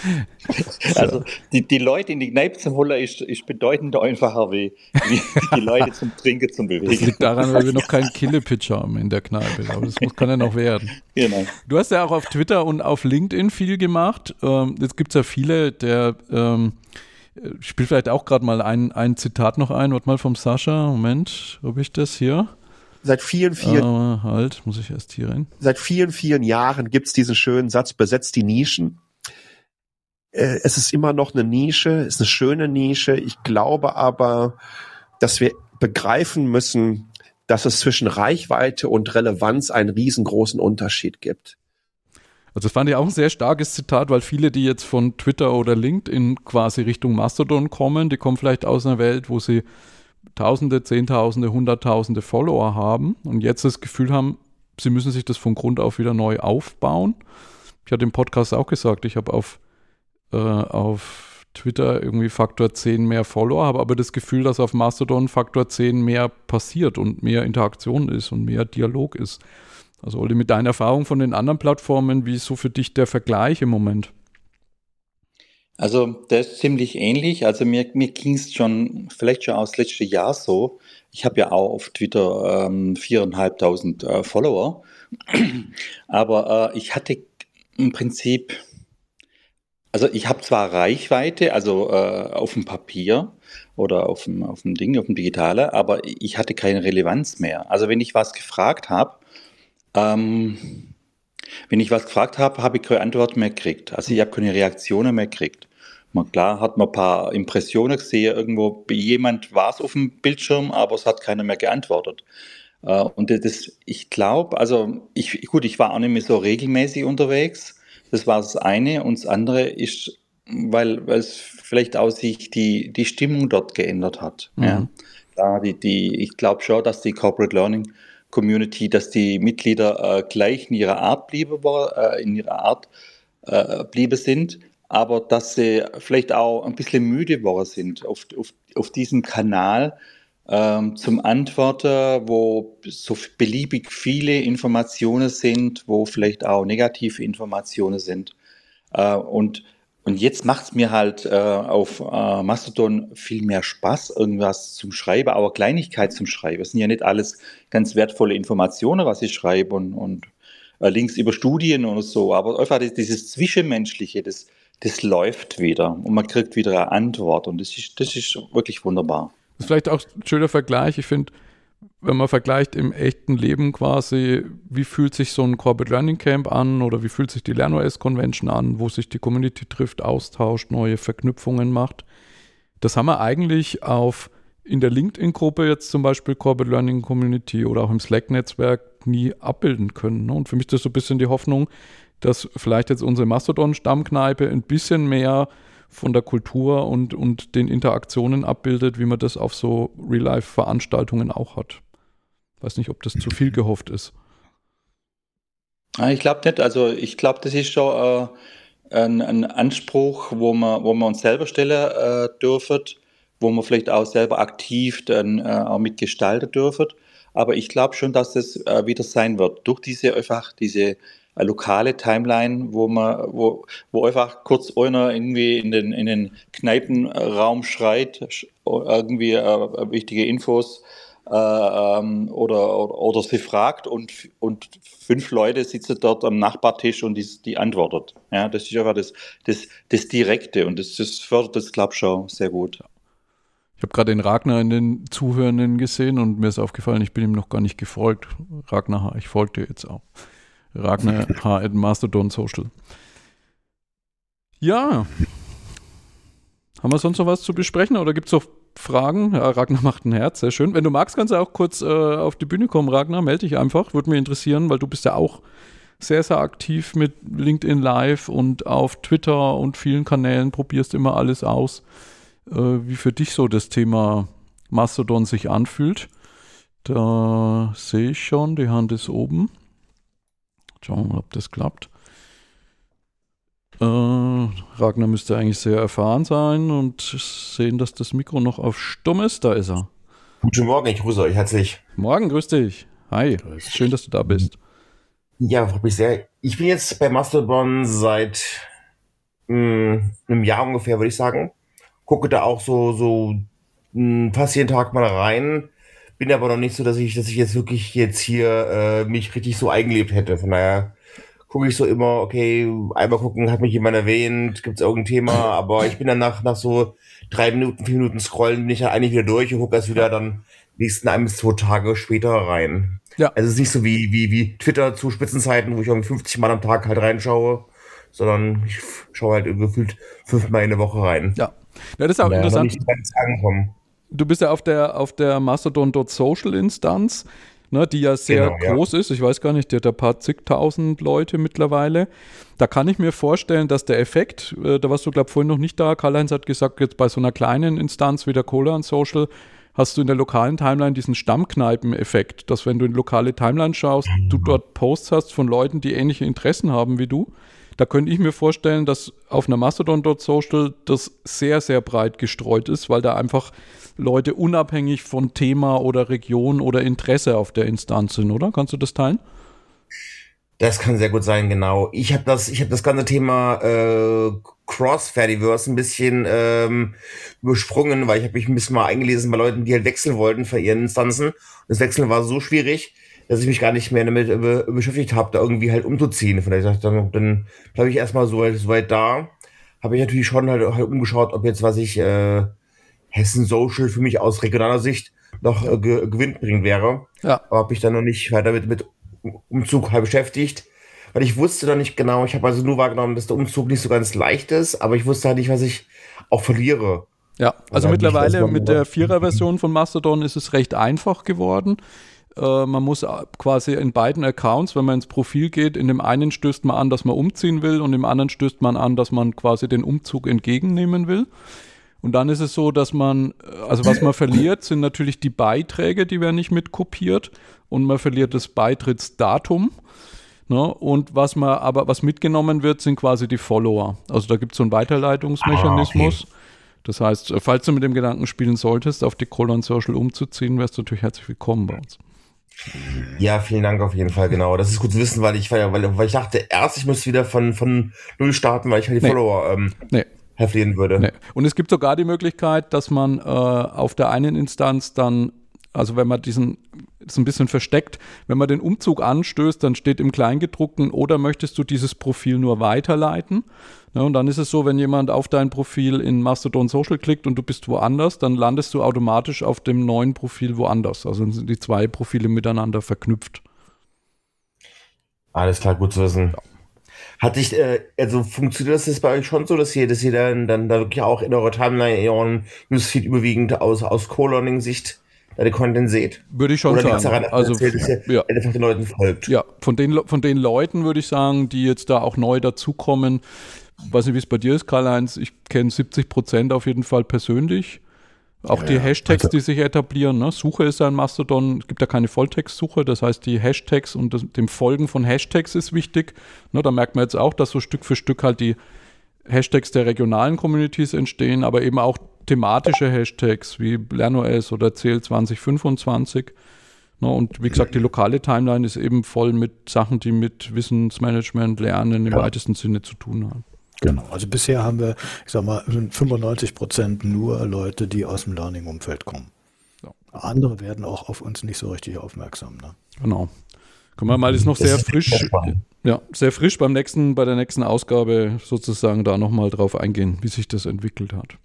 D: Also die, die Leute in die Kneipe zum holen ist, ist bedeutend einfacher wie, wie die Leute zum Trinken zum Bewegen.
B: Das liegt daran, weil wir noch keinen Killepitch haben in der Kneipe. Aber das muss, kann ja noch werden. Genau. Du hast ja auch auf Twitter und auf LinkedIn viel gemacht. Ähm, jetzt gibt es ja viele, der ähm, spielt vielleicht auch gerade mal ein, ein Zitat noch ein. Warte mal vom Sascha. Moment, ob ich das hier
C: seit vielen, vielen.
B: Uh, halt, muss ich erst hier rein.
C: Seit vielen, vielen Jahren gibt's diesen schönen Satz, besetzt die Nischen. Äh, es ist immer noch eine Nische, ist eine schöne Nische. Ich glaube aber, dass wir begreifen müssen, dass es zwischen Reichweite und Relevanz einen riesengroßen Unterschied gibt.
B: Also das fand ich auch ein sehr starkes Zitat, weil viele, die jetzt von Twitter oder LinkedIn quasi Richtung Mastodon kommen, die kommen vielleicht aus einer Welt, wo sie Tausende, Zehntausende, Hunderttausende Follower haben und jetzt das Gefühl haben, sie müssen sich das von Grund auf wieder neu aufbauen. Ich hatte im Podcast auch gesagt, ich habe auf, äh, auf Twitter irgendwie Faktor 10 mehr Follower, habe aber das Gefühl, dass auf Mastodon Faktor 10 mehr passiert und mehr Interaktion ist und mehr Dialog ist. Also Olli, mit deiner Erfahrung von den anderen Plattformen, wie ist so für dich der Vergleich im Moment?
D: Also das ist ziemlich ähnlich. Also mir, mir ging es schon, vielleicht schon aus letztem Jahr so. Ich habe ja auch auf Twitter ähm, 4.500 äh, Follower. Aber äh, ich hatte im Prinzip, also ich habe zwar Reichweite, also äh, auf dem Papier oder auf dem, auf dem Ding, auf dem Digitale, aber ich hatte keine Relevanz mehr. Also wenn ich was gefragt habe, ähm, wenn ich was gefragt habe, habe ich keine Antwort mehr gekriegt. Also ich habe keine Reaktionen mehr gekriegt. Man, klar hat man ein paar Impressionen gesehen, irgendwo jemand war es auf dem Bildschirm, aber es hat keiner mehr geantwortet. Äh, und das, ich glaube, also ich, gut, ich war auch nicht mehr so regelmäßig unterwegs. Das war das eine. Und das andere ist, weil, weil es vielleicht auch sich die, die Stimmung dort geändert hat. Mhm. Ja. Klar, die, die, ich glaube schon, dass die Corporate Learning Community, dass die Mitglieder äh, gleich in ihrer Art bliebe, äh, in ihrer Art äh, bliebe sind aber dass sie vielleicht auch ein bisschen müde geworden sind auf, auf, auf diesem Kanal ähm, zum Antworten, wo so beliebig viele Informationen sind, wo vielleicht auch negative Informationen sind. Äh, und, und jetzt macht es mir halt äh, auf äh, Mastodon viel mehr Spaß, irgendwas zum Schreiben, aber Kleinigkeit zum Schreiben. Es sind ja nicht alles ganz wertvolle Informationen, was ich schreibe und, und äh, Links über Studien und so, aber einfach dieses Zwischenmenschliche, das, das läuft wieder und man kriegt wieder eine Antwort und das ist, das ist wirklich wunderbar.
B: Das ist vielleicht auch ein schöner Vergleich. Ich finde, wenn man vergleicht im echten Leben quasi, wie fühlt sich so ein Corporate Learning Camp an oder wie fühlt sich die LernOS Convention an, wo sich die Community trifft, austauscht, neue Verknüpfungen macht. Das haben wir eigentlich auf in der LinkedIn-Gruppe jetzt zum Beispiel Corporate Learning Community oder auch im Slack-Netzwerk nie abbilden können. Ne? Und für mich ist das so ein bisschen die Hoffnung, dass vielleicht jetzt unsere Mastodon-Stammkneipe ein bisschen mehr von der Kultur und, und den Interaktionen abbildet, wie man das auf so Real-Life-Veranstaltungen auch hat. Weiß nicht, ob das zu viel gehofft ist.
D: Ah, ich glaube nicht. Also ich glaube, das ist schon äh, ein, ein, Anspruch, wo man, wo man uns selber stellen äh, dürfen, wo man vielleicht auch selber aktiv dann äh, auch mitgestalten dürfen. Aber ich glaube schon, dass das äh, wieder sein wird. Durch diese einfach diese äh, lokale Timeline, wo man, wo, wo einfach kurz einer irgendwie in den, in den Kneipenraum schreit, irgendwie äh, wichtige Infos äh, ähm, oder, oder, oder, sie fragt und, und fünf Leute sitzen dort am Nachbartisch und die, die antwortet. Ja, das ist einfach das, das, das Direkte und das, das fördert das, schon sehr gut.
B: Ich habe gerade den Ragnar in den Zuhörenden gesehen und mir ist aufgefallen, ich bin ihm noch gar nicht gefolgt. Ragnar, ich folge dir jetzt auch. Ragnar H. at Mastodon Social. Ja. Haben wir sonst noch was zu besprechen oder gibt es noch Fragen? Ja, Ragnar macht ein Herz, sehr schön. Wenn du magst, kannst du auch kurz äh, auf die Bühne kommen, Ragnar. Melde dich einfach, würde mich interessieren, weil du bist ja auch sehr, sehr aktiv mit LinkedIn Live und auf Twitter und vielen Kanälen, probierst immer alles aus, äh, wie für dich so das Thema Mastodon sich anfühlt. Da sehe ich schon, die Hand ist oben. Schauen wir mal, ob das klappt. Äh, Ragnar müsste eigentlich sehr erfahren sein und sehen, dass das Mikro noch auf stumm ist. Da ist er.
E: Guten Morgen, ich grüße euch herzlich.
B: Morgen, grüß dich. Hi, schön, dass du da bist.
E: Ja, freut mich sehr. Ich bin jetzt bei Mastodon seit mh, hm, einem Jahr ungefähr, würde ich sagen. Gucke da auch so, so mh, hm, fast jeden Tag mal rein. Bin aber noch nicht so, dass ich, dass ich jetzt wirklich jetzt hier äh, mich richtig so eingelebt hätte. Von daher gucke ich so immer, okay, einmal gucken, hat mich jemand erwähnt, gibt es irgendein Thema, aber ich bin dann nach, nach so drei Minuten, vier Minuten Scrollen, bin ich ja eigentlich wieder durch und gucke erst wieder dann nächsten ein bis zwei Tage später rein. Ja. Also es ist nicht so wie, wie, wie Twitter zu Spitzenzeiten, wo ich irgendwie 50 Mal am Tag halt reinschaue, sondern ich schaue halt gefühlt fünfmal in der Woche rein.
B: Ja. Ja, das ist auch ja, interessant. Du bist ja auf der, auf der Mastodon.social Instanz ne, die ja sehr genau, groß ja. ist. Ich weiß gar nicht, die hat ein paar zigtausend Leute mittlerweile. Da kann ich mir vorstellen, dass der Effekt, äh, da warst du, glaube ich, vorhin noch nicht da, Karl-Heinz hat gesagt, jetzt bei so einer kleinen Instanz wie der Cola und Social, hast du in der lokalen Timeline diesen Stammkneipen-Effekt, dass wenn du in lokale Timeline schaust, du dort Posts hast von Leuten, die ähnliche Interessen haben wie du. Da könnte ich mir vorstellen, dass auf einer Mastodon.social das sehr, sehr breit gestreut ist, weil da einfach Leute unabhängig von Thema oder Region oder Interesse auf der Instanz sind, oder? Kannst du das teilen?
E: Das kann sehr gut sein, genau. Ich habe das, ich habe das ganze Thema äh, Cross-Fediverse ein bisschen ähm, übersprungen, weil ich habe mich ein bisschen mal eingelesen bei Leuten, die halt wechseln wollten für ihren Instanzen. Das Wechseln war so schwierig, dass ich mich gar nicht mehr damit äh, beschäftigt habe, da irgendwie halt umzuziehen. Von daher dann, dann bleibe ich erstmal so weit, so weit da. Habe ich natürlich schon halt, halt umgeschaut, ob jetzt was ich äh, Hessen Social für mich aus regionaler Sicht noch äh, gewinnbringend wäre. Ja. Aber habe ich dann noch nicht weiter mit, mit Umzug halt beschäftigt. Weil ich wusste noch nicht genau, ich habe also nur wahrgenommen, dass der Umzug nicht so ganz leicht ist, aber ich wusste halt nicht, was ich auch verliere.
B: Ja, also mittlerweile mit der Vierer-Version von Mastodon ist es recht einfach geworden. Äh, man muss quasi in beiden Accounts, wenn man ins Profil geht, in dem einen stößt man an, dass man umziehen will und im anderen stößt man an, dass man quasi den Umzug entgegennehmen will. Und dann ist es so, dass man, also was man verliert, sind natürlich die Beiträge, die werden nicht mitkopiert und man verliert das Beitrittsdatum. Ne? Und was man aber, was mitgenommen wird, sind quasi die Follower. Also da gibt es so einen Weiterleitungsmechanismus. Ah, okay. Das heißt, falls du mit dem Gedanken spielen solltest, auf die Colon Social umzuziehen, wärst du natürlich herzlich willkommen bei uns.
E: Ja, vielen Dank auf jeden Fall, genau. Das ist gut zu wissen, weil ich, weil, weil ich dachte erst, ich muss wieder von, von null starten, weil ich halt die nee. Follower ähm, nee verlieren würde. Nee.
B: Und es gibt sogar die Möglichkeit, dass man äh, auf der einen Instanz dann, also wenn man diesen, ist ein bisschen versteckt, wenn man den Umzug anstößt, dann steht im Kleingedruckten, oder möchtest du dieses Profil nur weiterleiten? Ja, und dann ist es so, wenn jemand auf dein Profil in Mastodon Social klickt und du bist woanders, dann landest du automatisch auf dem neuen Profil woanders. Also dann sind die zwei Profile miteinander verknüpft.
E: Alles klar, gut zu wissen. Ja. Hat sich, äh, also funktioniert das jetzt bei euch schon so, dass ihr, dass ihr dann, dann da wirklich auch in eurer Timeline, in eurem Newsfeed überwiegend aus, aus Co-Learning-Sicht den Content seht?
B: Würde ich schon
E: Oder
B: sagen.
E: daran,
B: also,
E: erzählt,
B: ja.
E: einfach den Leuten folgt?
B: Ja, von den, von den Leuten würde ich sagen, die jetzt da auch neu dazukommen, weiß nicht, wie es bei dir ist, Karl-Heinz, ich kenne 70 Prozent auf jeden Fall persönlich. Auch
A: Ja,
B: die. Hashtags,
A: Also-
B: die sich etablieren. Ne? Suche ist ein Mastodon, es gibt ja keine Volltextsuche, das heißt, die Hashtags und das, dem Folgen von Hashtags ist wichtig. Ne? Da merkt man jetzt auch, dass so Stück für Stück halt die Hashtags der regionalen Communities entstehen, aber eben auch thematische Hashtags wie LernOS oder CL2025. Ne, und wie gesagt, die lokale Timeline ist eben voll mit Sachen, die mit Wissensmanagement, Lernen im
A: Ja.
B: weitesten Sinne zu tun haben.
A: Genau. Also bisher haben wir, ich sag mal, 95 Prozent nur Leute, die aus dem Learning-Umfeld kommen.
B: Ja.
A: Andere werden auch auf uns nicht so richtig aufmerksam. Ne?
B: Genau. Können wir mal, ist noch sehr
E: ist
B: frisch, ja, sehr frisch beim nächsten, bei der nächsten Ausgabe sozusagen da nochmal drauf eingehen, wie sich das entwickelt hat.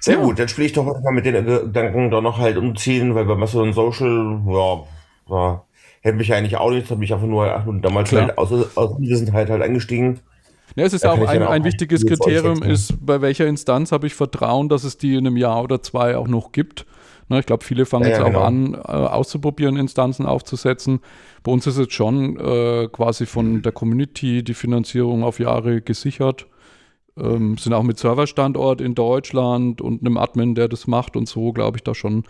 E: Sehr
B: Ja.
E: gut, dann spiele ich doch mal mit den Gedanken da noch halt umziehen, weil bei Mastodon Social, ja, ja hätte mich eigentlich auch nicht, habe mich einfach nur und damals
B: Klar.
E: halt aus, aus Unwissenheit halt eingestiegen.
B: Ja, es ist
E: Da
B: auch ein,
E: auch
B: ein wichtiges Kriterium ist, bei welcher Instanz habe ich Vertrauen, dass es die in einem Jahr oder zwei auch noch gibt. Na, ich glaube, viele fangen
E: Ja,
B: jetzt
E: ja,
B: auch
E: genau.
B: an, äh, auszuprobieren, Instanzen aufzusetzen. Bei uns ist jetzt schon äh, quasi von der Community die Finanzierung auf Jahre gesichert. Ähm, sind auch mit Serverstandort in Deutschland und einem Admin, der das macht und so, glaube ich da schon,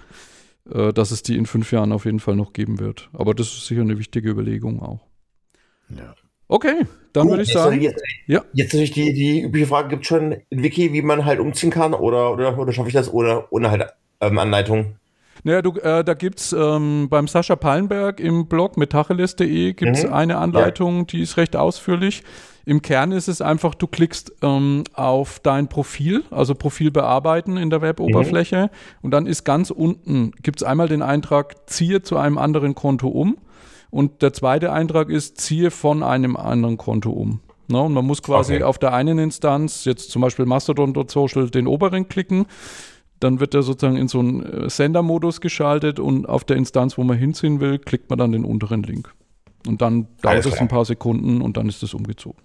B: äh, dass es die in fünf Jahren auf jeden Fall noch geben wird. Aber das ist sicher eine wichtige Überlegung auch.
A: Ja.
B: Okay, dann
E: Gut,
B: würde ich sagen,
E: Jetzt,
B: ja.
E: jetzt natürlich die, die übliche Frage, gibt es schon ein Wiki, wie man halt umziehen kann oder, oder, oder schaffe ich das ohne, ohne halt ähm, Anleitung?
B: Naja, du, äh, da gibt's ähm, beim Sascha Pallenberg im Blog metacheles.de gibt's
E: Mhm.
B: eine Anleitung, die ist recht ausführlich. Im Kern ist es einfach, du klickst ähm, auf dein Profil, also Profil bearbeiten in der Weboberfläche und dann ist ganz unten, gibt's einmal den Eintrag, ziehe zu einem anderen Konto um und der zweite Eintrag ist, ziehe von einem anderen Konto um. Ne, und man muss quasi
E: Okay.
B: auf der einen Instanz, jetzt zum Beispiel Mastodon.social, den oberen klicken dann wird er sozusagen in so einen äh, Sendermodus geschaltet und auf der Instanz, wo man hinziehen will, klickt man dann den unteren Link. Und dann dauert es ein paar Sekunden und dann ist es umgezogen.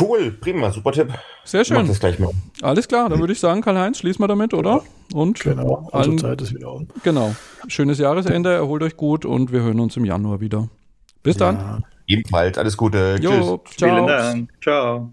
E: Cool, prima, super Tipp.
B: Sehr
E: Ich mach
B: schön.
E: das gleich mal.
B: Alles klar, dann würde ich sagen, Karl-Heinz, schließen wir damit, oder? Und
A: Genau. Unsere
B: allen,
A: Zeit ist wieder um.
B: genau. Schönes Jahresende, erholt euch gut und wir hören uns im Januar wieder. Bis dann.
A: Ja.
E: Ebenfalls, alles Gute. Tschüss.
B: Jo, ciao.
D: Vielen Dank. Ciao.